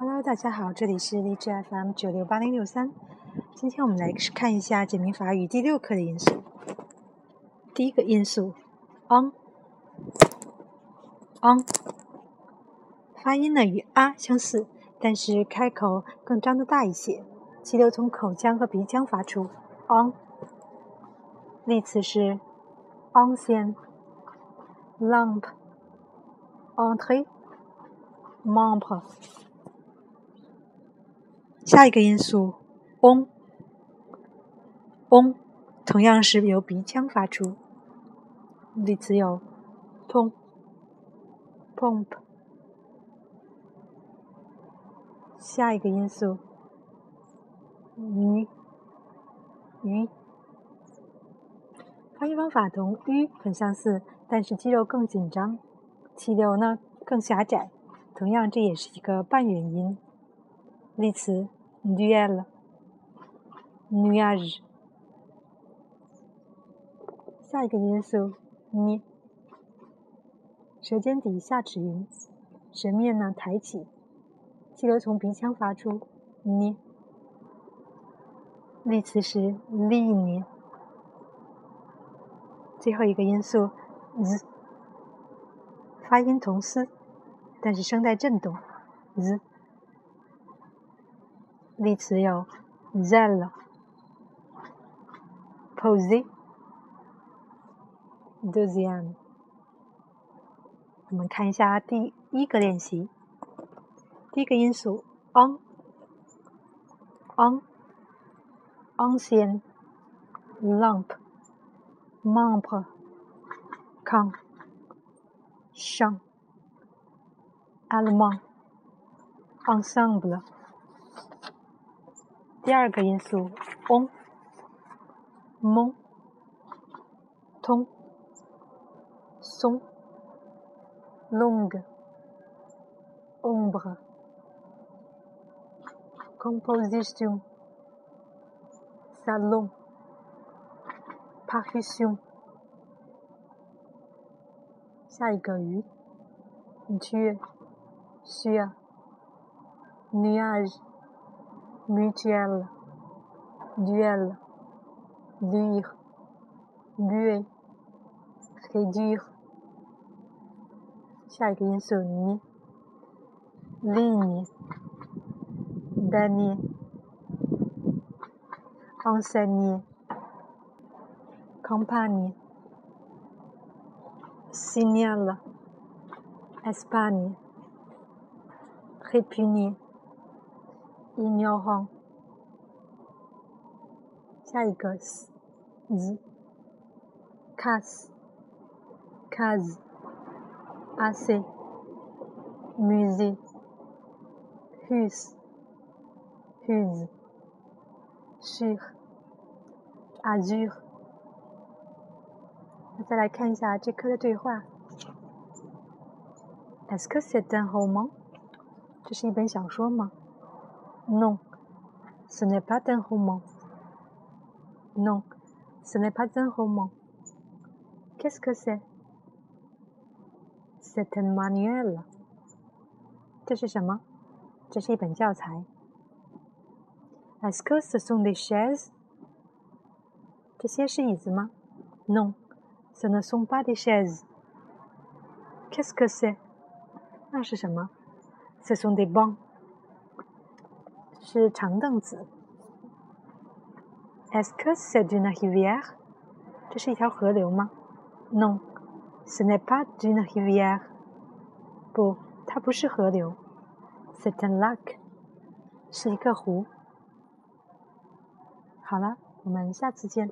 Hello，大家好，这里是荔枝 FM 九六八零六三。今天我们来看一下简明法语第六课的因素。第一个因素，on，on，发音呢与啊相似，但是开口更张得大一些，气流从口腔和鼻腔发出。on，例词是 ancien，lampe，entrée，membre。下一个因素，on，on，同样是由鼻腔发出。例词有，pump，pump。下一个因素，u，u，发音方法同 u 很相似，但是肌肉更紧张，气流呢更狭窄。同样，这也是一个半元音。例词。Duel, nuage。下一个因素，ni，舌尖抵下齿龈，舌面呢抬起，气流从鼻腔发出，ni。例词是 ligne。最后一个因素，z，发音同思，但是声带震动，z。例词有 zèle、poser、deuxième。我们看一下第一个练习。第一个因素 on、on、ancien、lamp、membre、camp、chant、allemand、ensemble。第二个因素，on、mon、通、son、longue、ombre、composition、salon、percussion。下一个鱼，Dieu、sur、nuage。 mutuelle, duel, dur, buée, réduire, chagrine, ligne, dernier, enseigner, campagne, signal, Espagne, répugner. ignorant。下一个 s z casse case assez musée hus huse sur azur。再来看一下这课的对话。Est-ce que c'est un roman？这是一本小说吗 ？Non, ce n'est pas un roman. Non, ce n'est pas un roman. Qu'est-ce que c'est C'est un manuel. 这是什么？这是一本教材。Est-ce que ce sont des chaises 这些是椅子吗？Non, ce ne sont pas des chaises. Qu'est-ce que c'est 那是什么？Ce sont des bancs. 是长凳子。Est-ce que c'est une rivière？这是一条河流吗？Non，ce n'est pas une rivière。不，它不是河流。C'est un lac，是一个湖。好了，我们下次见。